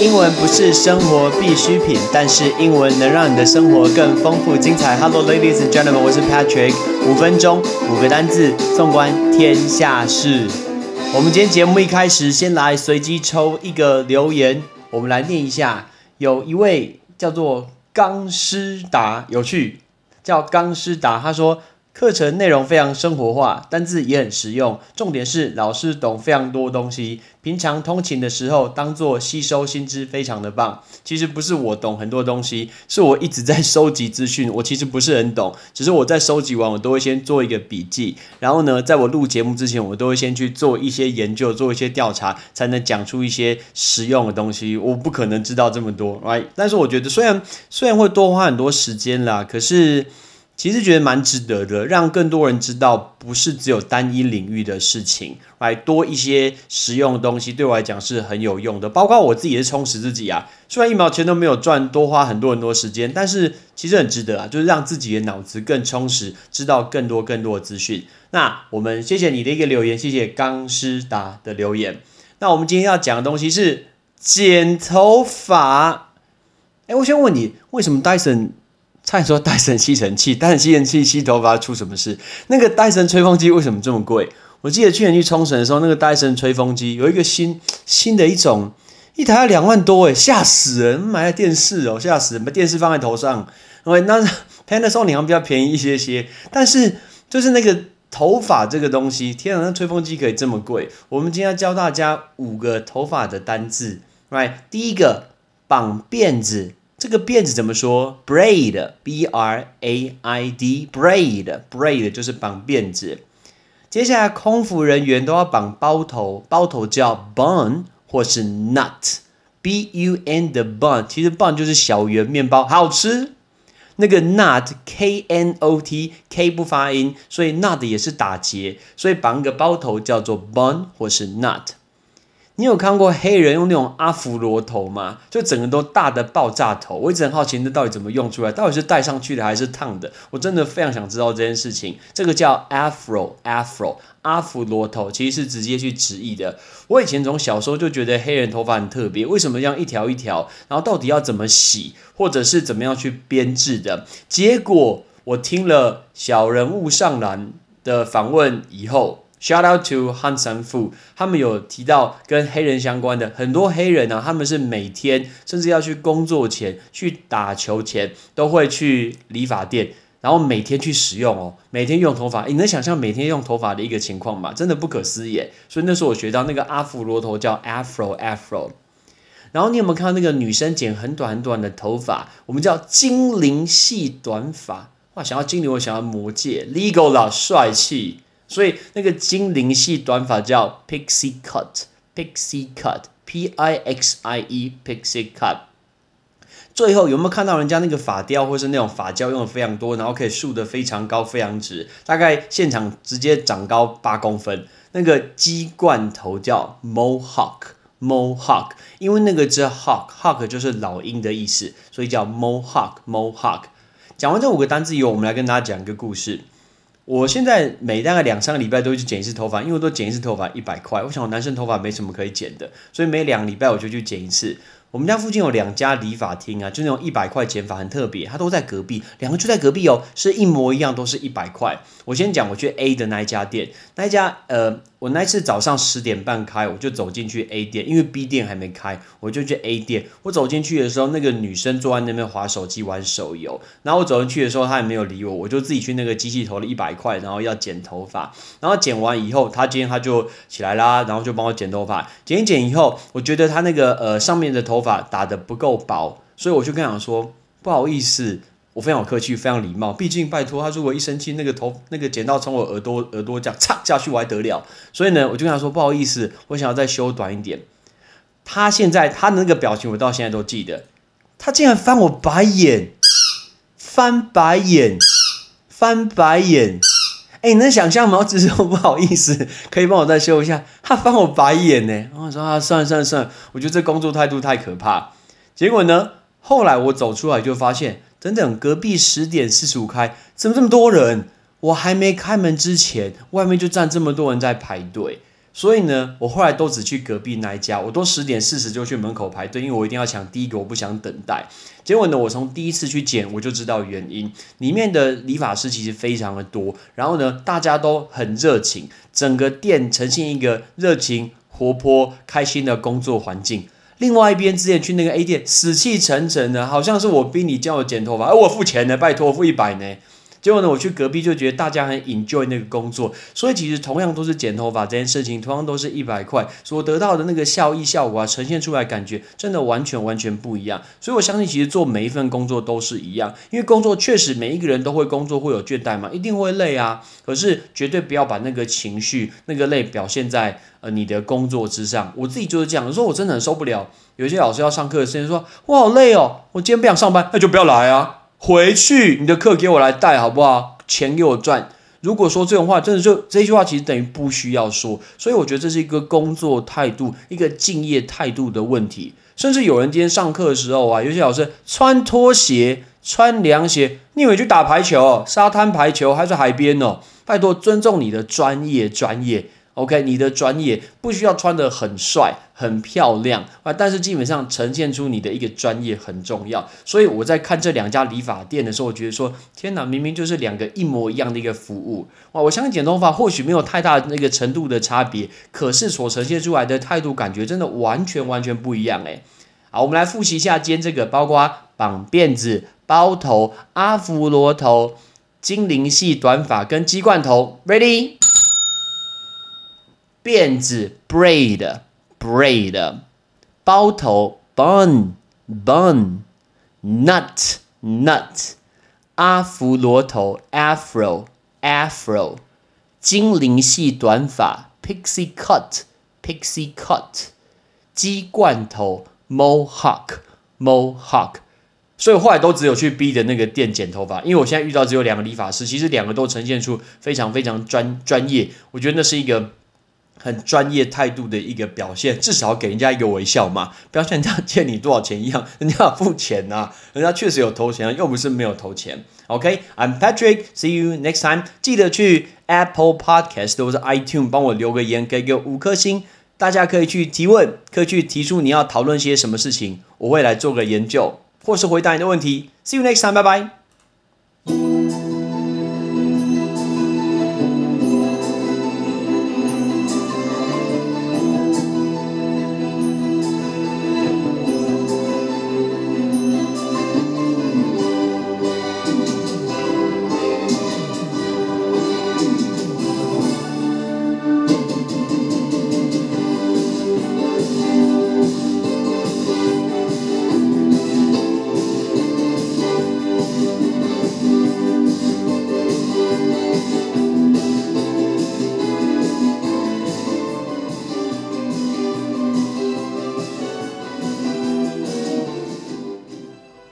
英文不是生活必需品，但是英文能让你的生活更丰富精彩。Hello, ladies and gentlemen，我是 Patrick。五分钟，五个单字，纵观天下事。我们今天节目一开始，先来随机抽一个留言，我们来念一下。有一位叫做钢师达，有趣，叫钢师达，他说。课程内容非常生活化，单字也很实用。重点是老师懂非常多东西，平常通勤的时候当做吸收新知，非常的棒。其实不是我懂很多东西，是我一直在收集资讯。我其实不是很懂，只是我在收集完，我都会先做一个笔记。然后呢，在我录节目之前，我都会先去做一些研究，做一些调查，才能讲出一些实用的东西。我不可能知道这么多，right？但是我觉得，虽然虽然会多花很多时间啦，可是。其实觉得蛮值得的，让更多人知道不是只有单一领域的事情，来多一些实用的东西，对我来讲是很有用的。包括我自己也是充实自己啊，虽然一毛钱都没有赚，多花很多很多时间，但是其实很值得啊，就是让自己的脑子更充实，知道更多更多的资讯。那我们谢谢你的一个留言，谢谢钢师达的留言。那我们今天要讲的东西是剪头发。哎，我先问你，为什么戴森？差点说戴森吸尘器，戴森吸尘器吸头发出什么事？那个戴森吹风机为什么这么贵？我记得去年去冲绳的时候，那个戴森吹风机有一个新新的一种，一台要两万多诶，吓死人！买了电视哦，吓死人！把电视放在头上，因为那 Panasonic 好像比较便宜一些些，但是就是那个头发这个东西，天啊，那吹风机可以这么贵？我们今天要教大家五个头发的单字，right？第一个绑辫子。这个辫子怎么说？braid，b r a i d，braid，braid 就是绑辫子。接下来，空服人员都要绑包头，包头叫 bun 或是 nut，b u n 的 bun，其实 bun 就是小圆面包，好吃。那个 nut，k n o t，k 不发音，所以 nut 也是打结，所以绑个包头叫做 bun 或是 nut。你有看过黑人用那种阿芙罗头吗？就整个都大的爆炸头。我一直很好奇，那到底怎么用出来？到底是戴上去的还是烫的？我真的非常想知道这件事情。这个叫 Afro，Afro，阿芙罗头其实是直接去直译的。我以前从小时候就觉得黑人头发很特别，为什么要一条一条？然后到底要怎么洗，或者是怎么样去编制的？结果我听了小人物上篮的访问以后。Shout out to Han San Fu，他们有提到跟黑人相关的很多黑人啊，他们是每天甚至要去工作前、去打球前都会去理发店，然后每天去使用哦，每天用头发，你能想象每天用头发的一个情况吗？真的不可思议。所以那时候我学到那个阿弗罗头叫 Afro Afro，然后你有没有看到那个女生剪很短很短的头发？我们叫精灵系短发。哇，想要精灵，我想要魔戒，Legal 啦，帅气。所以那个精灵系短发叫 pixie cut，pixie cut，p i x i e pixie cut。最后有没有看到人家那个发雕或是那种发胶用的非常多，然后可以竖得非常高、非常直，大概现场直接长高八公分。那个鸡冠头叫 mohawk，mohawk，因为那个字 hawk，hawk 就是老鹰的意思，所以叫 mohawk，mohawk。讲完这五个单词以后，我们来跟大家讲一个故事。我现在每大概两三个礼拜都会去剪一次头发，因为我都剪一次头发一百块。我想我男生头发没什么可以剪的，所以每两个礼拜我就去剪一次。我们家附近有两家理发厅啊，就那种一百块剪法很特别，它都在隔壁，两个就在隔壁哦，是一模一样，都是一百块。我先讲我去 A 的那一家店，那一家呃，我那次早上十点半开，我就走进去 A 店，因为 B 店还没开，我就去 A 店。我走进去的时候，那个女生坐在那边划手机玩手游，然后我走进去的时候，她也没有理我，我就自己去那个机器投了一百块，然后要剪头发，然后剪完以后，她今天她就起来啦，然后就帮我剪头发，剪一剪以后，我觉得她那个呃上面的头头发打的不够薄，所以我就跟他说不好意思。我非常客气，非常礼貌。毕竟拜托，他如果一生气，那个头那个剪刀从我耳朵耳朵这样插下去，我还得了？所以呢，我就跟他说不好意思，我想要再修短一点。他现在他的那个表情，我到现在都记得。他竟然翻我白眼，翻白眼，翻白眼。哎，你能想象吗？我只是说不好意思，可以帮我再修一下。他翻我白眼呢，然后我说啊，算了算了算了，我觉得这工作态度太可怕。结果呢，后来我走出来就发现。等等，隔壁十点四十五开，怎么这么多人？我还没开门之前，外面就站这么多人在排队。所以呢，我后来都只去隔壁那一家，我都十点四十就去门口排队，因为我一定要抢第一个，我不想等待。结果呢，我从第一次去剪我就知道原因，里面的理发师其实非常的多，然后呢，大家都很热情，整个店呈现一个热情、活泼、开心的工作环境。另外一边之前去那个 A 店，死气沉沉的，好像是我逼你叫我剪头发，而我付钱呢，拜托付一百呢。结果呢，我去隔壁就觉得大家很 enjoy 那个工作，所以其实同样都是剪头发这件事情，同样都是一百块，所得到的那个效益效果啊，呈现出来感觉真的完全完全不一样。所以我相信，其实做每一份工作都是一样，因为工作确实每一个人都会工作会有倦怠嘛，一定会累啊。可是绝对不要把那个情绪、那个累表现在呃你的工作之上。我自己就是这样，有时候我真的很受不了，有些老师要上课的时间说，我好累哦，我今天不想上班，那就不要来啊。回去，你的课给我来带好不好？钱给我赚。如果说这种话，真的就这句话，其实等于不需要说。所以我觉得这是一个工作态度、一个敬业态度的问题。甚至有人今天上课的时候啊，有些老师穿拖鞋、穿凉鞋，你以为去打排球、沙滩排球还是海边哦？拜托，尊重你的专业，专业。OK，你的专业不需要穿得很帅、很漂亮啊，但是基本上呈现出你的一个专业很重要。所以我在看这两家理发店的时候，我觉得说，天哪，明明就是两个一模一样的一个服务哇！我相信剪头发或许没有太大那个程度的差别，可是所呈现出来的态度感觉真的完全完全不一样诶。好，我们来复习一下今天这个，包括绑辫子、包头、阿芙罗头、精灵系短发跟鸡冠头，Ready？辫子 braid braid，包头 bun bun nut nut，阿芙罗头 afro afro，精灵系短发 pixie cut pixie cut，鸡冠头 mohawk mohawk。所以后来都只有去 B 的那个店剪头发，因为我现在遇到只有两个理发师，其实两个都呈现出非常非常专专业，我觉得那是一个。很专业态度的一个表现，至少给人家一个微笑嘛，不要像人家 欠你多少钱一样，人家要付钱呐，人家确实有投钱，又不是没有投钱。OK，I'm Patrick，see you next time。记得去 Apple Podcast 或者 iTunes 帮我留个言，给个五颗星。大家可以去提问，可以去提出你要讨论些什么事情，我会来做个研究，或是回答你的问题。See you next time，拜拜。